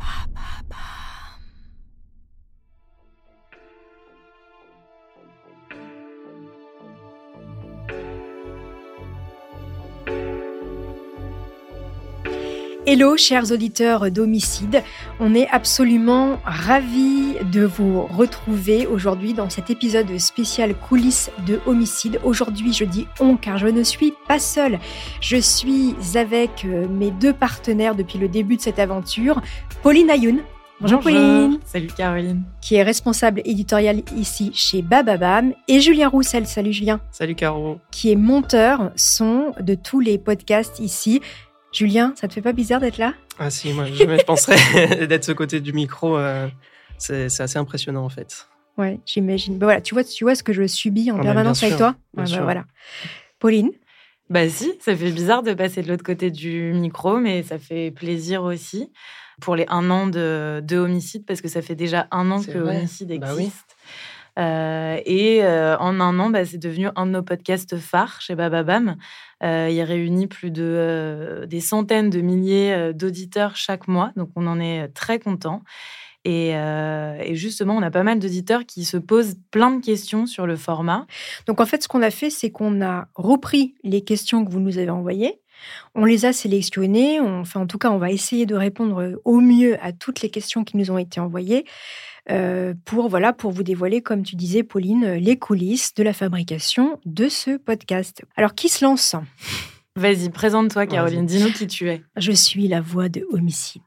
Papa. Hello chers auditeurs d'Homicide, on est absolument ravis de vous retrouver aujourd'hui dans cet épisode spécial coulisses de Homicide. Aujourd'hui je dis on car je ne suis pas seule, je suis avec euh, mes deux partenaires depuis le début de cette aventure, Pauline Ayoun. Bonjour, Pauline. Salut Caroline. Qui est responsable éditorial ici chez Bababam. Et Julien Roussel. Salut Julien. Salut Caro. Qui est monteur son de tous les podcasts ici. Julien, ça te fait pas bizarre d'être là? Ah si, moi je penserais d'être ce côté du micro. Euh, c'est assez impressionnant en fait. Ouais, j'imagine. Bah voilà, tu vois, tu vois ce que je subis en ah, permanence avec toi? bah, voilà. Pauline? Bah si, ça fait bizarre de passer de l'autre côté du micro, mais ça fait plaisir aussi pour les un an de, de homicide parce que ça fait déjà un an que homicide bah existe. Euh, et euh, en un an, bah, c'est devenu un de nos podcasts phares chez Bababam. Euh, il réunit plus de des centaines de milliers d'auditeurs chaque mois, donc on en est très content. Et, et, justement, on a pas mal d'auditeurs qui se posent plein de questions sur le format. Donc en fait, ce qu'on a fait, c'est qu'on a repris les questions que vous nous avez envoyées. On les a sélectionnées. enfin, en tout cas, on va essayer de répondre au mieux à toutes les questions qui nous ont été envoyées. Euh, pour, voilà, pour vous dévoiler, comme tu disais, Pauline, les coulisses de la fabrication de ce podcast. Alors, qui se lance? Vas-y, présente-toi, Caroline. Dis-nous qui tu es. Je suis la voix de Homicide.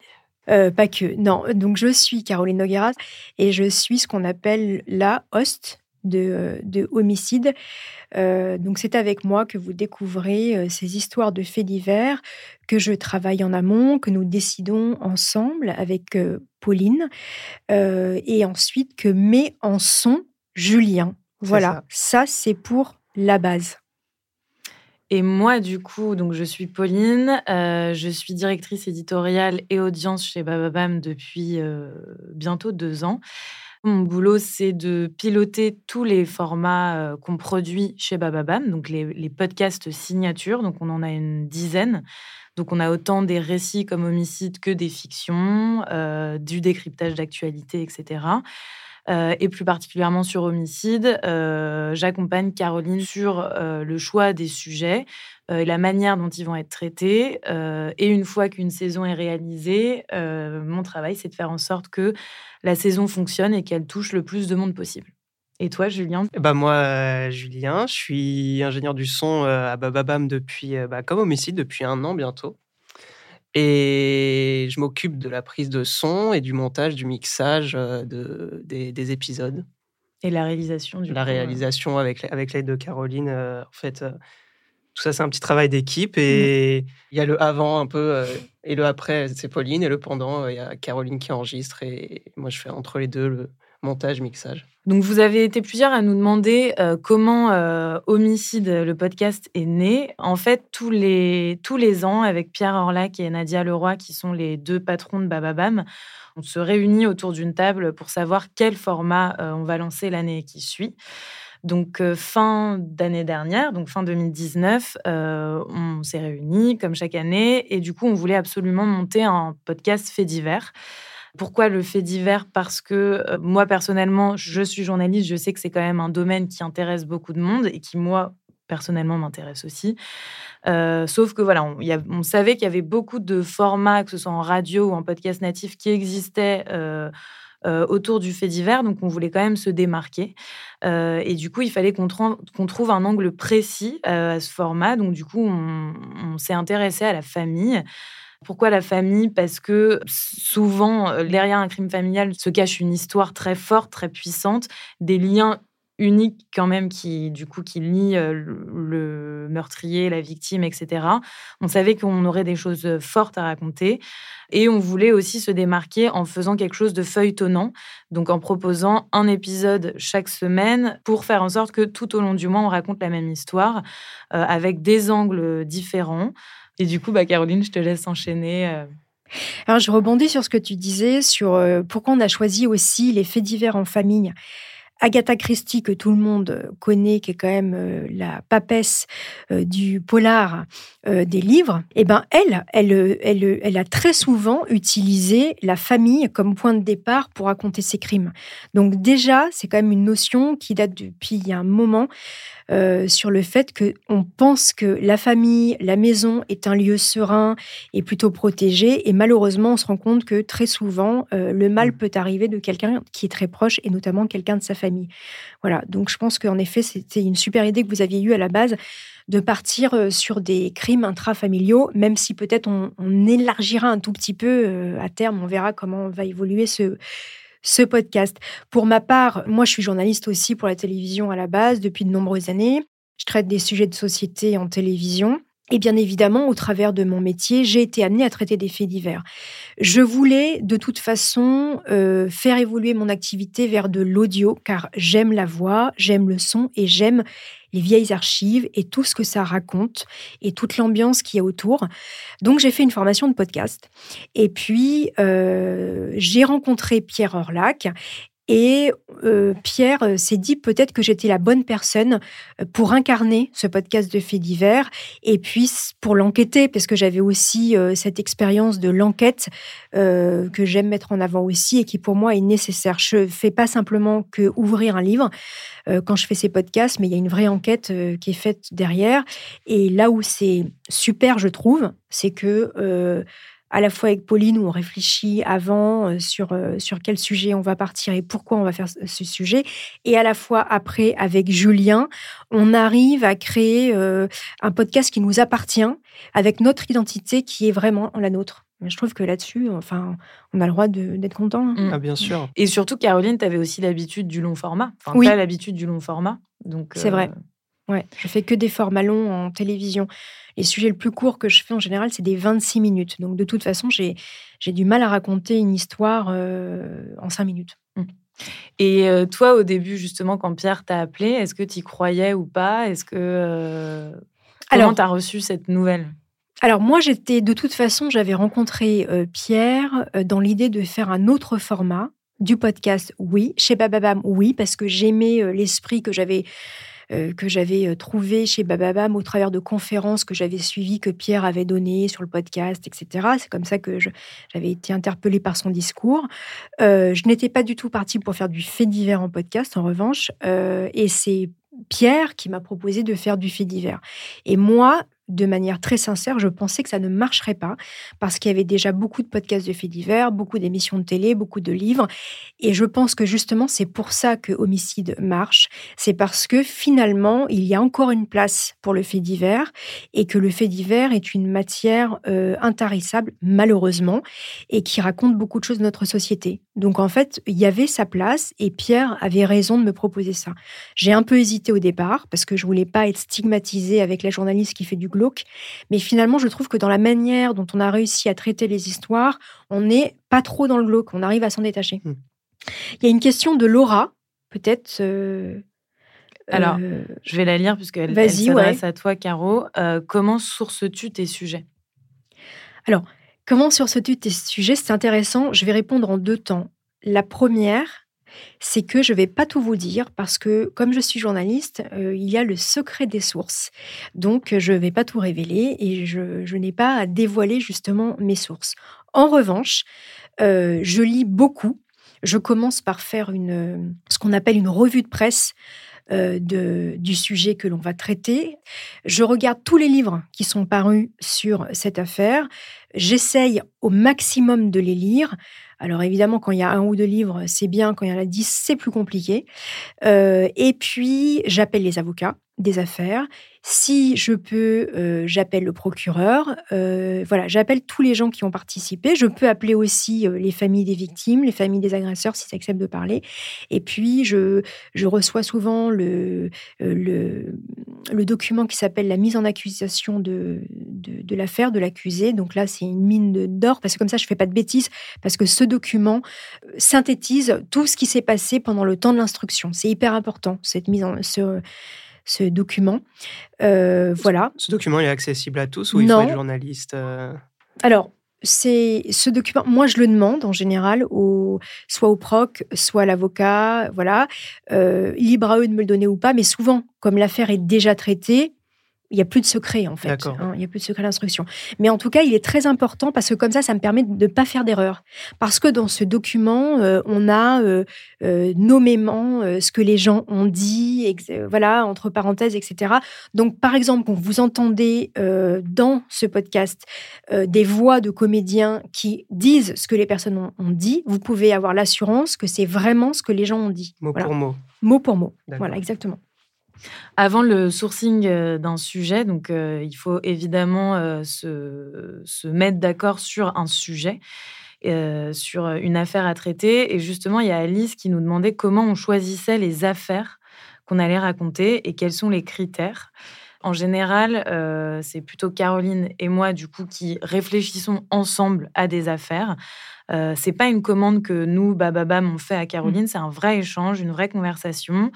Euh, pas que, non. Donc, je suis Caroline Nogueras et je suis ce qu'on appelle la host de, de Homicide. Euh, donc c'est avec moi que vous découvrez euh, ces histoires de faits divers, que je travaille en amont, que nous décidons ensemble avec euh, Pauline, et ensuite que met en son Julien. Voilà, ça, c'est pour la base. Et moi, du coup, donc je suis Pauline, je suis directrice éditoriale et audience chez Bababam depuis bientôt deux ans. Mon boulot, c'est de piloter tous les formats euh, qu'on produit chez Bababam, donc les, podcasts signatures. Donc, on en a une dizaine. Donc, on a autant des récits comme homicide que des fictions, euh, du décryptage d'actualité, etc. Euh, et plus particulièrement sur homicide, j'accompagne Caroline sur le choix des sujets et la manière dont ils vont être traités. et une fois qu'une saison est réalisée, mon travail, c'est de faire en sorte que la saison fonctionne et qu'elle touche le plus de monde possible. Et toi, Julien? Bah Moi, euh, Julien, je suis ingénieur du son euh, à Bababam depuis, euh, bah, comme homicide, depuis un an bientôt. Et je m'occupe de la prise de son et du montage, du mixage de, des, épisodes. Et la réalisation du La réalisation avec, avec l'aide de Caroline. en fait, tout ça, c'est un petit travail d'équipe. Et mmh. il y a le avant un peu, euh, et le après, c'est Pauline. Et le pendant, euh, il y a Caroline qui enregistre. Et moi, je fais entre les deux le montage, mixage. Donc, vous avez été plusieurs à nous demander euh, comment Homicide, le podcast, est né. En fait, tous les, tous les ans, avec Pierre Orlac et Nadia Leroy, qui sont les deux patrons de Bababam, on se réunit autour d'une table pour savoir quel format on va lancer l'année qui suit. Donc, euh, fin d'année dernière, donc fin 2019, euh, on s'est réunis comme chaque année et du coup, on voulait absolument monter un podcast fait divers. Pourquoi le fait divers? Parce que euh, moi, personnellement, je suis journaliste, je sais que c'est quand même un domaine qui intéresse beaucoup de monde et qui, moi, personnellement, m'intéresse aussi. sauf que voilà, on, savait qu'il y avait beaucoup de formats, que ce soit en radio ou en podcast natif, qui existaient euh, autour du fait divers, donc on voulait quand même se démarquer. Euh, et du coup, il fallait qu'on trouve un angle précis euh, à ce format. Donc du coup, on, s'est intéressé à la famille. Pourquoi la famille? Parce que souvent, derrière un crime familial se cache une histoire très forte, très puissante, des liens unique quand même qui du coup qui lie le meurtrier, la victime, etc. On savait qu'on aurait des choses fortes à raconter et on voulait aussi se démarquer en faisant quelque chose de feuilletonnant, donc en proposant un épisode chaque semaine pour faire en sorte que tout au long du mois on raconte la même histoire avec des angles différents. Et du coup, bah, Caroline, je te laisse enchaîner. Alors, je rebondis sur ce que tu disais, sur pourquoi on a choisi aussi les faits divers en famille. Agatha Christie, que tout le monde connaît, qui est quand même euh, la papesse euh, du polar euh, des livres, eh ben elle, elle, elle, elle a très souvent utilisé la famille comme point de départ pour raconter ses crimes. Donc déjà, c'est quand même une notion qui date depuis un moment. Euh, sur le fait qu'on pense que la famille, la maison est un lieu serein et plutôt protégé. Et malheureusement, on se rend compte que très souvent, euh, le mal mm. peut arriver de quelqu'un qui est très proche et notamment quelqu'un de sa famille. Voilà. Donc, je pense qu'en effet, c'était une super idée que vous aviez eue à la base de partir euh, sur des crimes intrafamiliaux, même si peut-être on, on, élargira un tout petit peu à terme, on verra comment va évoluer ce, ce podcast. Pour ma part, moi, je suis journaliste aussi pour la télévision à la base depuis de nombreuses années. Je traite des sujets de société en télévision. Et bien évidemment, au travers de mon métier, j'ai été amenée à traiter des faits divers. Je voulais de toute façon euh, faire évoluer mon activité vers de l'audio, car j'aime la voix, j'aime le son et j'aime les vieilles archives et tout ce que ça raconte et toute l'ambiance qu'il y a autour. Donc j'ai fait une formation de podcast. Et puis euh, j'ai rencontré Pierre Orlac et euh, Pierre euh, s'est dit peut-être que j'étais la bonne personne euh, pour incarner ce podcast de faits divers et puis pour l'enquêter, parce que j'avais aussi cette expérience de l'enquête que j'aime mettre en avant aussi et qui pour moi est nécessaire. Je ne fais pas simplement que ouvrir un livre quand je fais ces podcasts, mais il y a une vraie enquête qui est faite derrière. Et là où c'est super, je trouve, c'est que à la fois avec Pauline où on réfléchit avant euh, sur, euh, sur quel sujet on va partir et pourquoi on va faire ce sujet, et à la fois après avec Julien, on arrive à créer euh, un podcast qui nous appartient avec notre identité qui est vraiment la nôtre. Je trouve que là-dessus, enfin, on a le droit d'être content. Hein. Ah, bien sûr. Et surtout, Caroline, tu avais aussi l'habitude du long format. Enfin, oui. l'habitude du long format. Donc, c'est vrai. Ouais, je fais que des formats longs en télévision. Les sujets les plus courts que je fais en général, c'est des 26 minutes. Donc de toute façon, j'ai du mal à raconter une histoire euh, en 5 minutes. Mmh. Et euh, toi, au début, justement, quand Pierre t'a appelé, est-ce que tu y croyais ou pas? Est-ce que euh, comment tu as reçu cette nouvelle? Alors moi, j'étais de toute façon, j'avais rencontré Pierre dans l'idée de faire un autre format du podcast, oui. Chez Bababam, oui, parce que j'aimais l'esprit que j'avais euh, que j'avais euh, trouvé chez Bababam au travers de conférences que j'avais suivies, que Pierre avait données sur le podcast, etc. C'est comme ça que j'avais été interpellée par son discours. Euh, je n'étais pas du tout partie pour faire du fait divers en podcast, en revanche, et c'est Pierre qui m'a proposé de faire du fait divers. Et moi, de manière très sincère, je pensais que ça ne marcherait pas parce qu'il y avait déjà beaucoup de podcasts de faits divers, beaucoup d'émissions de télé, beaucoup de livres. Et je pense que justement, c'est pour ça que Homicide marche. C'est parce que finalement, il y a encore une place pour le fait divers et que le fait divers est une matière euh, intarissable, malheureusement, et qui raconte beaucoup de choses de notre société. Donc en fait, il y avait sa place et Pierre avait raison de me proposer ça. J'ai un peu hésité au départ parce que je voulais pas être stigmatisée avec la journaliste qui fait du glauque. Mais finalement, je trouve que dans la manière dont on a réussi à traiter les histoires, on n'est pas trop dans le glauque, on arrive à s'en détacher. Hmm. Il y a une question de Laura, peut-être. Euh, Alors, euh, je vais la lire puisqu'elle elle s'adresse à toi, Caro. Euh, comment sources-tu tes sujets? Alors, comment sources-tu tes sujets? C'est intéressant. Je vais répondre en deux temps. La première, c'est que je ne vais pas tout vous dire parce que comme je suis journaliste, euh, il y a le secret des sources. Donc je ne vais pas tout révéler et je, n'ai pas à dévoiler justement mes sources. En revanche, euh, je lis beaucoup. Je commence par faire une, ce qu'on appelle une revue de presse euh, du sujet que l'on va traiter. Je regarde tous les livres qui sont parus sur cette affaire. J'essaye au maximum de les lire. Alors évidemment, quand il y a un ou deux livres, c'est bien. Quand il y en a dix, c'est plus compliqué. Euh, et puis, j'appelle les avocats. Des affaires. Si je peux, euh, j'appelle le procureur. Euh, voilà, j'appelle tous les gens qui ont participé. Je peux appeler aussi euh, les familles des victimes, les familles des agresseurs, s'ils acceptent de parler. Et puis, je, je reçois souvent le, le, document qui s'appelle la mise en accusation de, de, de l'affaire, de l'accusé. Donc là, c'est une mine d'or, parce que comme ça, je ne fais pas de bêtises, parce que ce document synthétise tout ce qui s'est passé pendant le temps de l'instruction. C'est hyper important, cette mise en... Ce, ce document. Euh, voilà. Ce document est accessible à tous ou il faut être journaliste euh? Alors, c'est ce document. Moi, je le demande en général, au, soit au proc, soit à l'avocat. Voilà, euh, libre à eux de me le donner ou pas. Mais souvent, comme l'affaire est déjà traitée, il n'y a plus de secret en fait. Hein, il n'y a plus de secret d'instruction. Mais en tout cas, il est très important parce que comme ça, ça me permet de ne pas faire d'erreur. Parce que dans ce document, euh, on a euh, euh, nommément ce que les gens ont dit, voilà, entre parenthèses, etc. Donc, par exemple, quand vous entendez dans ce podcast des voix de comédiens qui disent ce que les personnes ont, dit, vous pouvez avoir l'assurance que c'est vraiment ce que les gens ont dit. Mot pour mot. Mot pour mot. Voilà, exactement. Avant le sourcing euh, d'un sujet, donc euh, il faut évidemment euh, se, mettre d'accord sur un sujet, sur une affaire à traiter. Et justement, il y a Alice qui nous demandait comment on choisissait les affaires qu'on allait raconter et quels sont les critères. En général, c'est plutôt Caroline et moi, du coup, qui réfléchissons ensemble à des affaires. Euh, c'est pas une commande que nous, Bababam, on fait à Caroline, mmh. c'est un vrai échange, une vraie conversation.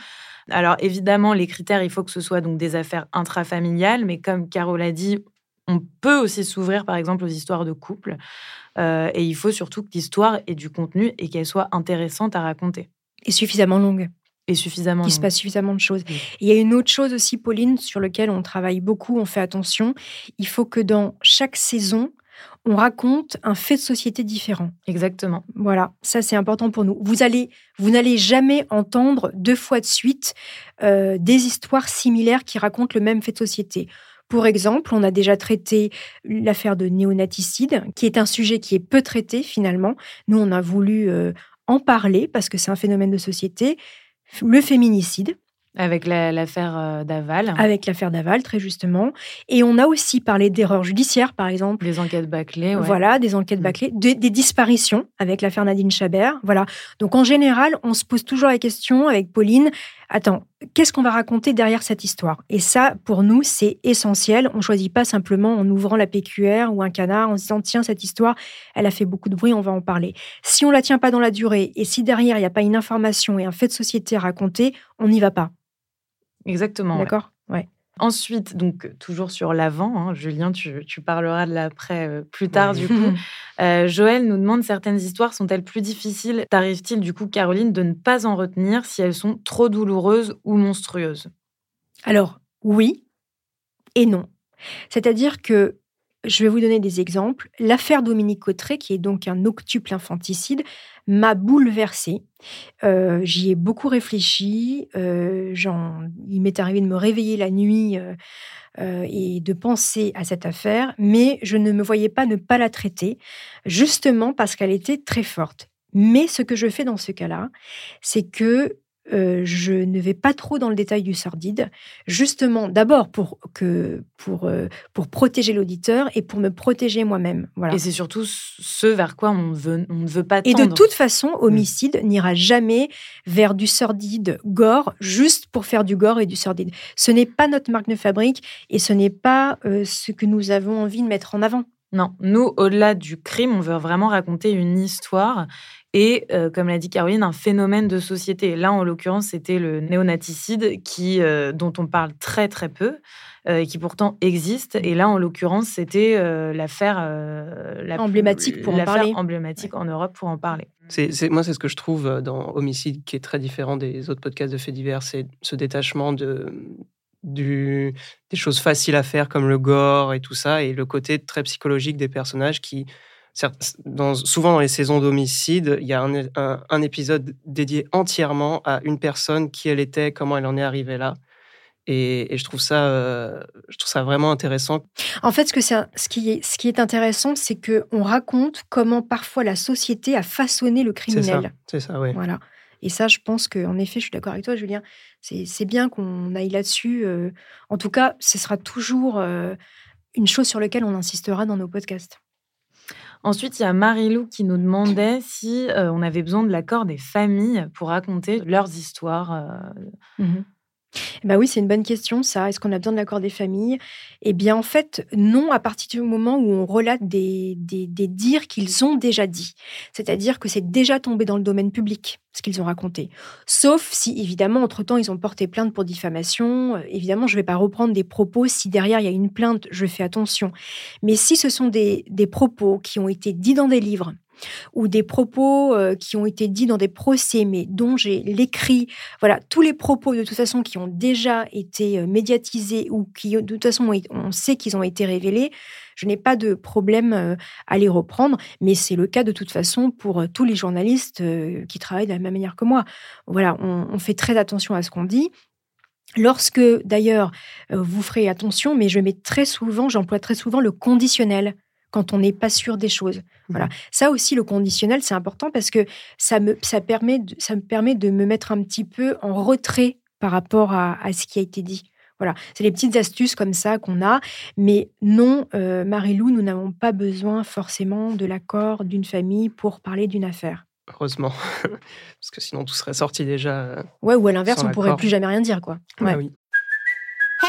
Alors évidemment, les critères, il faut que ce soit donc des affaires intrafamiliales, mais comme Carole a dit, on peut aussi s'ouvrir par exemple aux histoires de couple. Euh, et il faut surtout que l'histoire ait du contenu et qu'elle soit intéressante à raconter. Et suffisamment longue. Et suffisamment. Qu'il se passe suffisamment de choses. Il y a une autre chose aussi, Pauline, sur laquelle on travaille beaucoup, on fait attention. Il faut que dans chaque saison, on raconte un fait de société différent. Exactement. Voilà, ça c'est important pour nous. Vous allez, vous n'allez jamais entendre deux fois de suite euh, des histoires similaires qui racontent le même fait de société. Pour exemple, on a déjà traité l'affaire de néonaticide, qui est un sujet qui est peu traité finalement. Nous, on a voulu euh, en parler parce que c'est un phénomène de société. Le féminicide, avec l'affaire euh, Daval. Avec l'affaire Daval, très justement. Et on a aussi parlé d'erreurs judiciaires, par exemple. Des enquêtes bâclées. Voilà, des enquêtes mm. bâclées, des disparitions avec l'affaire Nadine Chabert. Voilà. Donc en général, on se pose toujours la question avec Pauline attends, qu'est-ce qu'on va raconter derrière cette histoire? Et ça, pour nous, c'est essentiel. On choisit pas simplement en ouvrant la PQR ou un canard en se disant tiens cette histoire, elle a fait beaucoup de bruit, on va en parler. Si on la tient pas dans la durée et si derrière il n'y a pas une information et un fait de société à raconter, on n'y va pas. Exactement. D'accord ouais. Ensuite, donc toujours sur l'avant, hein, Julien, tu, parleras de l'après euh, plus tard du coup. Euh, Joël nous demande certaines histoires sont-elles plus difficiles? T'arrive-t-il du coup, Caroline, de ne pas en retenir si elles sont trop douloureuses ou monstrueuses? Alors oui et non. C'est-à-dire que je vais vous donner des exemples. L'affaire Dominique Cotteret, qui est donc un octuple infanticide, m'a bouleversée. Euh, j'y ai beaucoup réfléchi. Euh, il m'est arrivé de me réveiller la nuit euh, et de penser à cette affaire, mais je ne me voyais pas ne pas la traiter, justement parce qu'elle était très forte. Mais ce que je fais dans ce cas-là, c'est que euh, je ne vais pas trop dans le détail du sordide, justement d'abord pour que pour euh, pour protéger l'auditeur et pour me protéger moi-même. Voilà. Et c'est surtout ce vers quoi on, veut, on ne veut pas tendre. Et de toute façon, mm. homicide n'ira jamais vers du sordide gore juste pour faire du gore et du sordide. Ce n'est pas notre marque de fabrique et ce n'est pas euh, ce que nous avons envie de mettre en avant. Non, nous, au-delà du crime, on veut vraiment raconter une histoire et, euh, comme l'a dit Caroline, un phénomène de société. Là, en l'occurrence, c'était le néonaticide qui, euh, dont on parle très très peu euh, et qui pourtant existe. Et là, en l'occurrence, c'était l'affaire emblématique pour en parler. emblématique en Europe pour en parler. C'est, moi, c'est ce que je trouve dans Homicide qui est très différent des autres podcasts de faits divers, c'est ce détachement de, du, des choses faciles à faire comme le gore et tout ça, et le côté très psychologique des personnages qui, dans, souvent dans les saisons d'homicide, il y a un, épisode dédié entièrement à une personne, qui elle était, comment elle en est arrivée là. Et, je, trouve ça, euh, je trouve ça vraiment intéressant. En fait, ce, que ce, qui, est, ce qui est intéressant, c'est qu'on raconte comment parfois la société a façonné le criminel. C'est ça, ça oui. Voilà. Et ça, je pense qu'en effet, je suis d'accord avec toi, Julien. C'est bien qu'on aille là-dessus. Euh. en tout cas, ce sera toujours euh, une chose sur laquelle on insistera dans nos podcasts. Ensuite, il y a Marie-Lou qui nous demandait si euh, on avait besoin de l'accord des familles pour raconter leurs histoires. Mmh bah oui, c'est une bonne question, ça. Est-ce qu'on a besoin de l'accord des familles? Eh bien, en fait, non, à partir du moment où on relate des, des, dires qu'ils ont déjà dit. C'est-à-dire que c'est déjà tombé dans le domaine public, ce qu'ils ont raconté. Sauf si, évidemment, entre-temps, ils ont porté plainte pour diffamation. Évidemment, je ne vais pas reprendre des propos. Si derrière, il y a une plainte, je fais attention. Mais si ce sont des, des propos qui ont été dits dans des livres, ou des propos euh, qui ont été dits dans des procès, mais dont j'ai l'écrit. Voilà, tous les propos de toute façon qui ont déjà été euh, médiatisés ou qui de toute façon on sait qu'ils ont été révélés. Je n'ai pas de problème euh, à les reprendre, mais c'est le cas de toute façon pour tous les journalistes qui travaillent de la même manière que moi. Voilà, on, fait très attention à ce qu'on dit. Lorsque, d'ailleurs, vous ferez attention, mais je mets très souvent, j'emploie très souvent le conditionnel quand on n'est pas sûr des choses. Voilà. Mmh. Ça aussi, le conditionnel, c'est important parce que ça me, ça, permet de, ça me permet de me mettre un petit peu en retrait par rapport à, ce qui a été dit. Voilà, c'est les petites astuces comme ça qu'on a. Mais non, euh, Marie-Lou, nous n'avons pas besoin forcément de l'accord d'une famille pour parler d'une affaire. Heureusement, parce que sinon tout serait sorti déjà. Euh, ouais, ou à l'inverse, on pourrait plus jamais rien dire, quoi. Ouais. oui.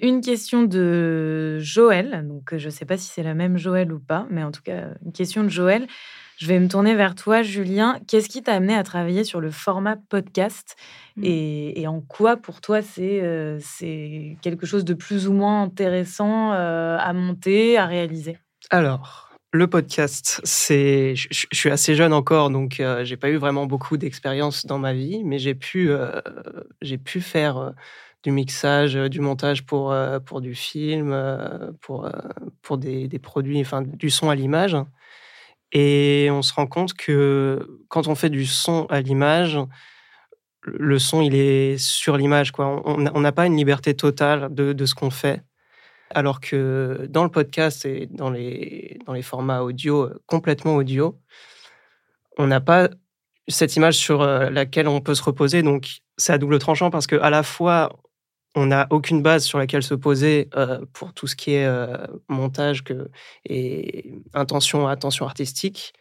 Une question de Joël. Donc, je ne sais pas si c'est la même Joël ou pas, mais en tout cas, une question de Joël. Je vais me tourner vers toi, Julien. Qu'est-ce qui t'a amené à travailler sur le format podcast mmh. et, en quoi, pour toi, euh, c'est quelque chose de plus ou moins intéressant euh, à monter, à réaliser? Alors, le podcast, c'est. Je, suis assez jeune encore, donc euh, j'ai pas eu vraiment beaucoup d'expérience dans ma vie, mais j'ai pu, j'ai pu faire du mixage, euh, du montage pour, euh, pour du film, euh, pour, pour des, des produits, enfin du son à l'image. Et on se rend compte que quand on fait du son à l'image, le son, il est sur l'image. Quoi. On n'a pas une liberté totale de, de ce qu'on fait. Alors que dans le podcast et dans les, dans les formats audio, complètement audio, on n'a pas cette image sur laquelle on peut se reposer. Donc, c'est à double tranchant parce que à la fois, on n'a aucune base sur laquelle se poser euh, pour tout ce qui est euh, montage que, et intention, attention artistique.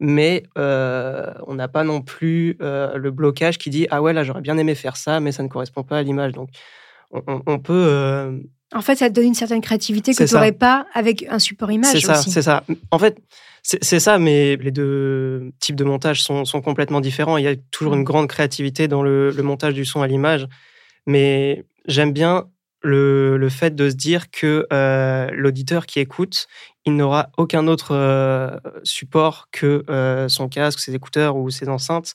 Mais euh, on n'a pas non plus le blocage qui dit Ah ouais, là, j'aurais bien aimé faire ça, mais ça ne correspond pas à l'image. Donc, on, peut. En fait, ça te donne une certaine créativité que tu n'aurais pas avec un support image. C'est ça, c'est ça. En fait, c'est ça, mais les deux types de montage sont, sont, complètement différents. Il y a toujours une mmh. grande créativité dans le, le montage du son à l'image. Mais j'aime bien le, fait de se dire que euh, l'auditeur qui écoute, il n'aura aucun autre euh, support que euh, son casque, ses écouteurs ou ses enceintes,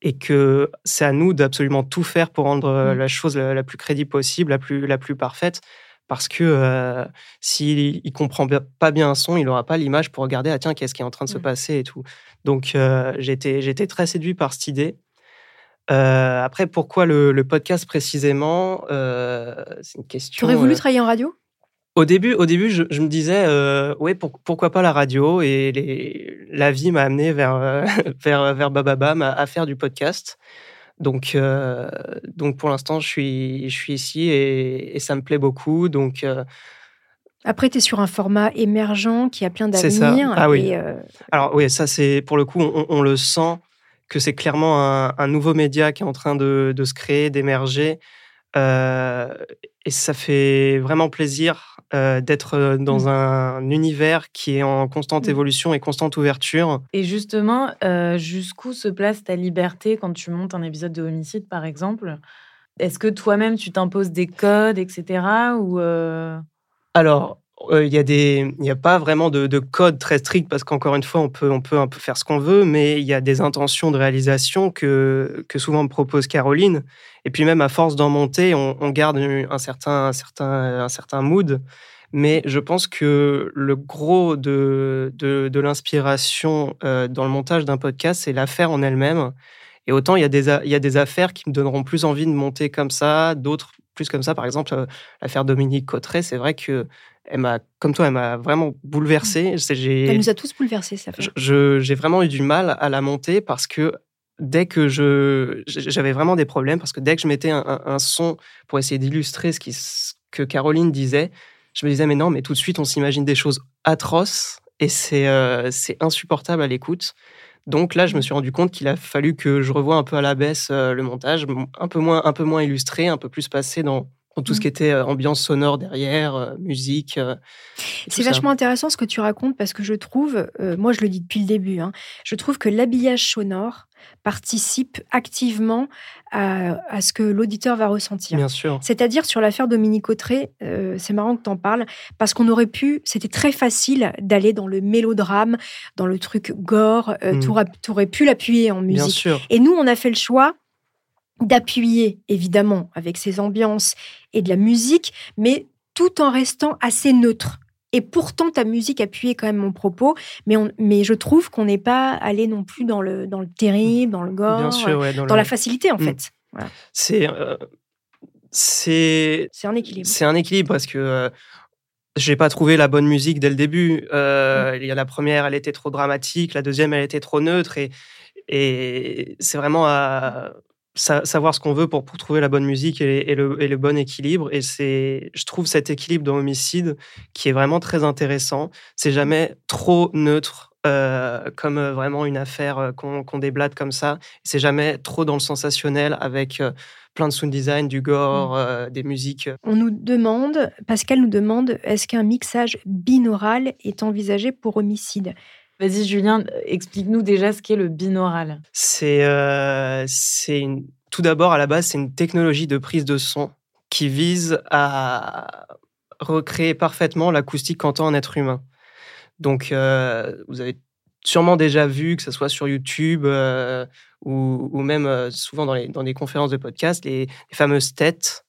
et que c'est à nous d'absolument tout faire pour rendre mmh. la chose la, plus crédible possible, la plus, la plus parfaite. Parce que s'il ne comprend pas bien un son, il n'aura pas l'image pour regarder, ah tiens, qu'est-ce qui est en train de se passer et tout. Donc j'étais très séduit par cette idée. Euh, après, pourquoi le, podcast précisément euh, C'est une question. Tu aurais voulu euh, travailler en radio? Au début, au début, je, me disais, oui, pourquoi pas la radio? Et les, la vie m'a amené vers, vers, vers Bababam à, faire du podcast. Donc, donc pour l'instant, je suis, je suis ici et, ça me plaît beaucoup. Donc, après, tu es sur un format émergent qui a plein d'avenir. Ah oui. Alors oui, ça c'est pour le coup, on le sent que c'est clairement un, nouveau média qui est en train de, se créer, d'émerger. Euh, et ça fait vraiment plaisir euh, d'être euh, dans mmh. un univers qui est en constante mmh. évolution et constante ouverture. Et justement, jusqu'où se place ta liberté quand tu montes un épisode de homicide, par exemple? Est-ce que toi-même, tu t'imposes des codes, etc. Ou Alors, il y a des, a pas vraiment de, de code très strict parce qu'encore une fois, on peut, on peut un peu faire ce qu'on veut, mais il y a des intentions de réalisation que, que souvent me propose Caroline. Et puis même à force d'en monter, on, garde un certain, un certain, un certain mood. Mais je pense que le gros de, de, de l'inspiration euh, dans le montage d'un podcast, c'est l'affaire en elle-même. Et autant il y, a des, il y a des affaires qui me donneront plus envie de monter comme ça, d'autres plus comme ça. Par exemple, euh, l'affaire Dominique Cotteret, c'est vrai que elle m'a, comme toi, elle m'a vraiment bouleversé. Elle nous a tous bouleversés, ça fait. j'ai vraiment eu du mal à la monter parce que dès que je j'avais vraiment des problèmes parce que dès que je mettais un, un- un son pour essayer d'illustrer ce, qui, ce que Caroline disait, je me disais mais non mais tout de suite on s'imagine des choses atroces et c'est euh, c'est insupportable à l'écoute. Donc là, je me suis rendu compte qu'il a fallu que je revoie un peu à la baisse euh, le montage, un peu moins, un peu moins illustré, un peu plus passé dans, dans tout ce Mm. qui était euh, ambiance sonore derrière, euh, musique. C'est ça. vachement intéressant ce que tu racontes parce que je trouve, euh, moi je le dis depuis le début, hein, je trouve que l'habillage sonore participe activement à, à ce que l'auditeur va ressentir. Bien sûr. C'est-à-dire sur l'affaire Dominique Autré, euh, c'est marrant que tu en parles, parce qu'on aurait pu, c'était très facile d'aller dans le mélodrame, dans le truc gore, euh, Mm. t'aurais- t'aurais pu l'appuyer en Bien musique. sûr. Et nous, on a fait le choix d'appuyer, évidemment, avec ses ambiances et de la musique, mais tout en restant assez neutre. Et pourtant, ta musique appuyait quand même mon propos, mais, on, mais je trouve qu'on n'est pas allé non plus dans le, dans le terrible, dans le gore, Bien sûr, ouais, dans dans le- la facilité, en Mm. fait. C'est euh, c'est C'est un équilibre. c'est un équilibre parce que euh, j'ai pas trouvé la bonne musique dès le début. Euh, Il y a la première, elle était trop dramatique, la deuxième, elle était trop neutre et et c'est vraiment à sa- savoir ce qu'on veut pour, pour trouver la bonne musique et, et le, et le bon équilibre. Et c'est, je trouve cet équilibre dans Homicide qui est vraiment très intéressant. C'est jamais trop neutre. euh, comme euh, vraiment une affaire euh, qu'on qu'on déblate comme ça. C'est jamais trop dans le sensationnel avec plein de sound design, du gore, euh, des musiques. On nous demande, Pascal nous demande, est-ce qu'un mixage binaural est envisagé pour homicide? Vas-y, Julien, explique-nous déjà ce qu'est le binaural. C'est euh, c'est une- tout d'abord à la base c'est une technologie de prise de son qui vise à recréer parfaitement l'acoustique qu'entend un être humain. Donc euh, vous avez sûrement déjà vu que ce soit sur YouTube euh, ou, même souvent dans les dans conférences de podcast les fameuses têtes.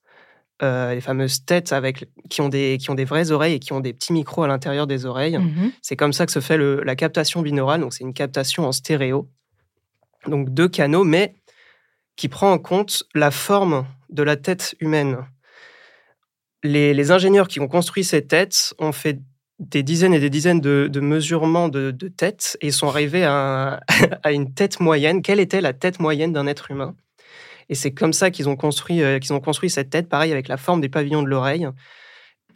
Euh, les fameuses têtes avec, qui, ont des, qui ont des vraies oreilles et qui ont des petits micros à l'intérieur des oreilles. Mhm. C'est comme ça que se fait le- la captation binaurale. Donc, c'est une captation en stéréo. Donc, deux canaux, mais qui prend en compte la forme de la tête humaine. Les, les ingénieurs qui ont construit ces têtes ont fait des dizaines et des dizaines de, de mesurements de, de têtes et ils sont arrivés à, à une tête moyenne. Quelle était la tête moyenne d'un être humain? Et c'est comme ça qu'ils ont, construit, euh, qu'ils ont construit cette tête, pareil avec la forme des pavillons de l'oreille,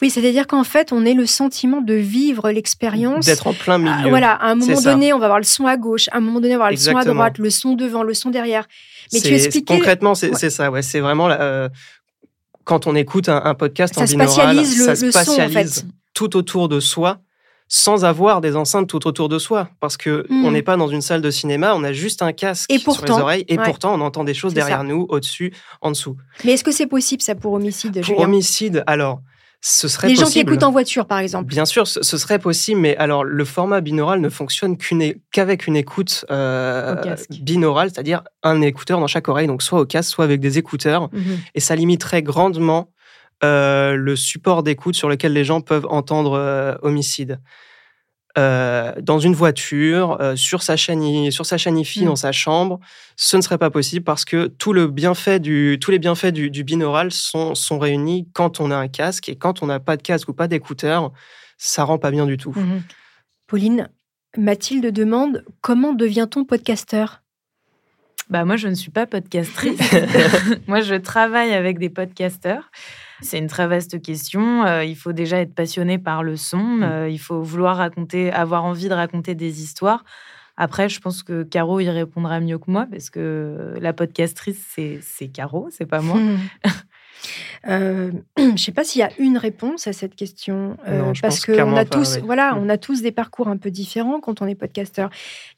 Oui, c'est-à-dire qu'en fait, on ait le sentiment de vivre l'expérience. d'être en plein milieu. Ah, voilà, à un moment donné, on va avoir le son à gauche, à un moment donné, on va avoir le son à droite, le son devant, le son derrière. Mais tu expliquais- Concrètement, c'est Ouais. ça. Ouais, c'est vraiment euh, quand on écoute un, un podcast Ça en binaural, spatialise le- ça le son, en fait. tout autour de soi, sans avoir des enceintes tout autour de soi, parce que Mhm. on n'est pas dans une salle de cinéma, on a juste un casque Et sur les oreilles, et ouais. pourtant on entend des choses derrière ça. nous, au-dessus, en dessous. Mais est-ce que c'est possible, ça, pour homicide Pour homicide, alors, ce serait Les gens qui écoutent en voiture, par exemple. Bien sûr, ce, ce serait possible, mais alors le format binaural ne fonctionne qu'avec une écoute euh, binaurale, c'est-à-dire un écouteur dans chaque oreille, donc soit au casque, soit avec des écouteurs, Mhm. et ça limiterait grandement euh, le support d'écoute sur lequel les gens peuvent entendre euh, homicide. Euh, dans une voiture, euh, sur sa chaîne, sur sa chaîne IFI, Mm. dans sa chambre, ce ne serait pas possible parce que tout le bienfait du, tous les bienfaits du, du binaural sont, sont réunis quand on a un casque et quand on n'a pas de casque ou pas d'écouteur, ça rend pas bien du tout. Mhm. Pauline, Mathilde demande comment devient-on podcasteur? Bah moi, je ne suis pas podcastrice. moi, je travaille avec des podcasteurs. C'est une très vaste question. Euh, il faut déjà être passionné par le son. Euh, il faut vouloir raconter, avoir envie de raconter des histoires. Après, je pense que Caro y répondra mieux que moi parce que la podcastrice, c'est c'est Caro, c'est pas moi. Euh, je ne sais pas s'il y a une réponse à cette question, euh, Non, parce pense que on clairement a pas, tous, voilà, Mm. on a tous des parcours un peu différents quand on est podcasteur.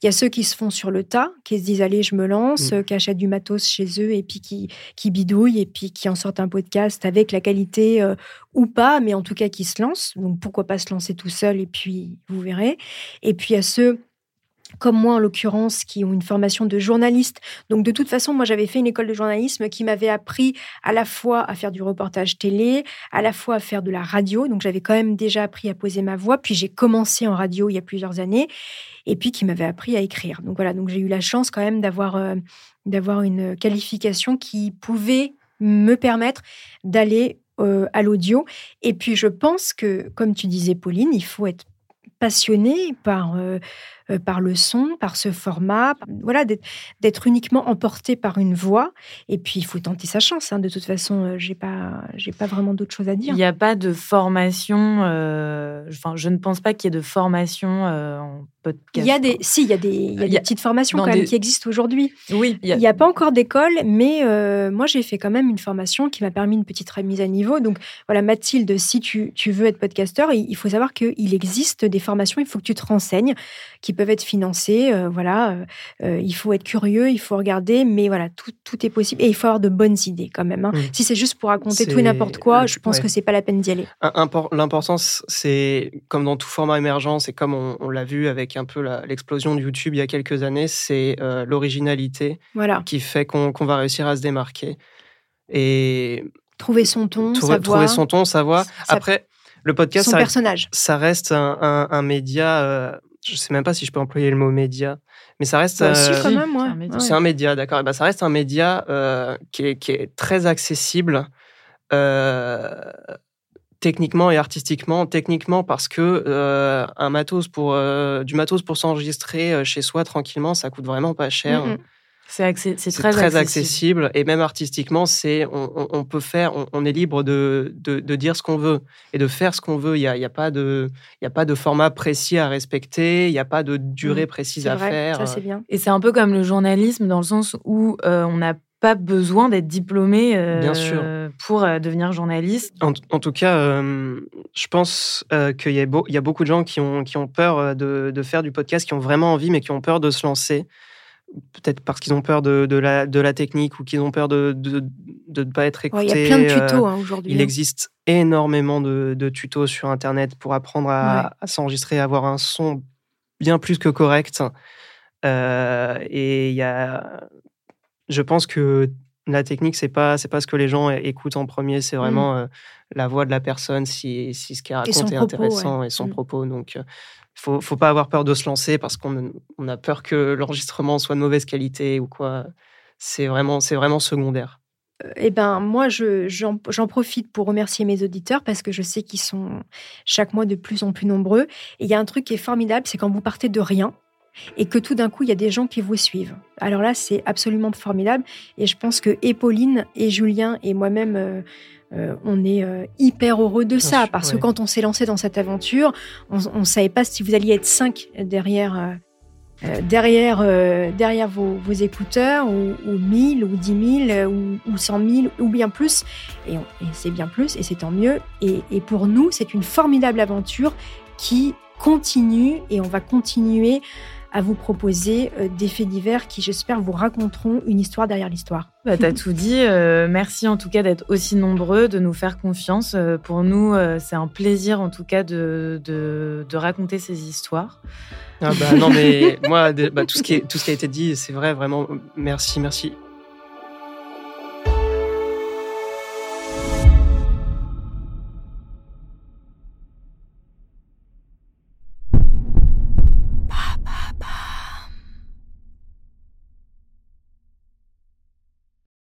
Il y a ceux qui se font sur le tas, qui se disent allez, je me lance, Mm. euh, qui achètent du matos chez eux et puis qui, qui bidouillent et puis qui en sortent un podcast avec la qualité euh, ou pas, mais en tout cas qui se lancent. Donc pourquoi pas se lancer tout seul et puis vous verrez. Et puis il y a ceux comme moi en l'occurrence, qui ont une formation de journaliste. Donc de toute façon, moi j'avais fait une école de journalisme qui m'avait appris à la fois à faire du reportage télé, à la fois à faire de la radio. Donc j'avais quand même déjà appris à poser ma voix. Puis j'ai commencé en radio il y a plusieurs années, et puis qui m'avait appris à écrire. Donc voilà, donc j'ai eu la chance quand même d'avoir euh, d'avoir une qualification qui pouvait me permettre d'aller euh, à l'audio. Et puis je pense que, comme tu disais Pauline, il faut être passionné par, euh, par le son, par ce format, voilà, d'être- uniquement emporté par une voix. Et puis, il faut tenter sa chance. hein. De toute façon, euh, j'ai pas, j'ai pas vraiment d'autre chose à dire. Il n'y a pas de formation. euh, Enfin, je ne pense pas qu'il y ait de formation euh, en podcast. Il y a des, si, il y a des, il y a y des a- petites formations dans quand même des- qui existent aujourd'hui. Oui, il a- n'y a pas encore d'école, mais euh, moi, j'ai fait quand même une formation qui m'a permis une petite remise à niveau. Donc, voilà, Mathilde, si tu, tu veux être podcasteur, il, il faut savoir qu'il existe des formations, il faut que tu te renseignes, qui peuvent être financées. euh, voilà, euh, euh, il faut être curieux, il faut regarder, mais voilà, tout, tout est possible. Et il faut avoir de bonnes idées quand même. hein. Mm. Si c'est juste pour raconter tout et n'importe quoi, je pense ouais. que c'est pas la peine d'y aller. L'importance, c'est comme dans tout format émergent, c'est comme on, on l'a vu avec un peu l'explosion de YouTube il y a quelques années, c'est euh, l'originalité Voilà, qui fait qu'on va réussir à se démarquer. Et trouver son ton, trouver, sa voix, trouver son ton, sa voix. sa- Après, le podcast, son ça, personnage. ça reste un, un- un média. euh, je sais même pas si je peux employer le mot média, mais ça reste. Bah, si, euh, quand Si, même, c'est ouais. un média. Ouais. c'est un média, d'accord. Eh ben, ça reste un média euh, qui, est, qui est très accessible euh, techniquement et artistiquement. Techniquement parce que euh, un matos pour euh, du matos pour s'enregistrer chez soi tranquillement, ça coûte vraiment pas cher. Mm, mm. C'est très, très, accessible. accessible. et même artistiquement, c'est on, on- on peut faire, on, on est libre de, de, de dire ce qu'on veut et de faire ce qu'on veut. Il y a, y a pas de, il y a pas de format précis à respecter, il n'y a pas de durée précise C'est à vrai, faire. ça c'est bien. Et c'est un peu comme le journalisme dans le sens où euh, on n'a pas besoin d'être diplômé euh, Bien sûr. pour euh, devenir journaliste. En, en tout cas, euh, je pense euh, qu'il y, a y beaucoup de gens qui ont, qui ont peur de, de faire du podcast, qui ont vraiment envie, mais qui ont peur de se lancer. Peut-être parce qu'ils ont peur de, de la, de la technique ou qu'ils ont peur de ne pas être écoutés. Il y a plein de euh, tutos hein, aujourd'hui. Il hein. existe énormément de, de tutos sur Internet pour apprendre à, Ouais. à s'enregistrer, à avoir un son bien plus que correct. Euh, et il y a, je pense que la technique, c'est pas, c'est pas ce que les gens écoutent en premier, c'est vraiment euh, la voix de la personne, si, si ce Mm. Son raconté est propos, intéressant ouais. et son Mm. propos. Donc, faut, faut pas avoir peur de se lancer parce qu'on on a peur que l'enregistrement soit de mauvaise qualité ou quoi. C'est vraiment, c'est vraiment secondaire. Eh ben, moi, je- j'en j'en profite pour remercier mes auditeurs parce que je sais qu'ils sont chaque mois de plus en plus nombreux. Et il y a un truc qui est formidable, c'est quand vous partez de rien et que tout d'un coup, il y a des gens qui vous suivent. Alors là, c'est absolument formidable. Et je pense que et Pauline et Julien et moi-même, euh, euh, on est euh, hyper heureux de ça parce ouais. que quand on s'est lancé dans cette aventure, on ne savait pas si vous alliez être cinq derrière. euh, euh, derrière, euh, derrière vos, vos écouteurs, ou, ou 1000, ou 10 000, euh, ou, ou 100 000, ou bien plus. Et, et c'est bien plus, et c'est tant mieux. Et, et pour nous, c'est une formidable aventure qui continue, et on va continuer à vous proposer euh, des faits divers qui, j'espère, vous raconteront une histoire derrière l'histoire. Bah, T'as tout dit. Euh, merci en tout cas d'être aussi nombreux, de nous faire confiance. Euh, pour nous, euh, c'est un plaisir en tout cas de, de, de raconter ces histoires. Ah bah non mais moi de- bah, tout ce qui est, tout ce qui a été dit c'est vrai vraiment merci merci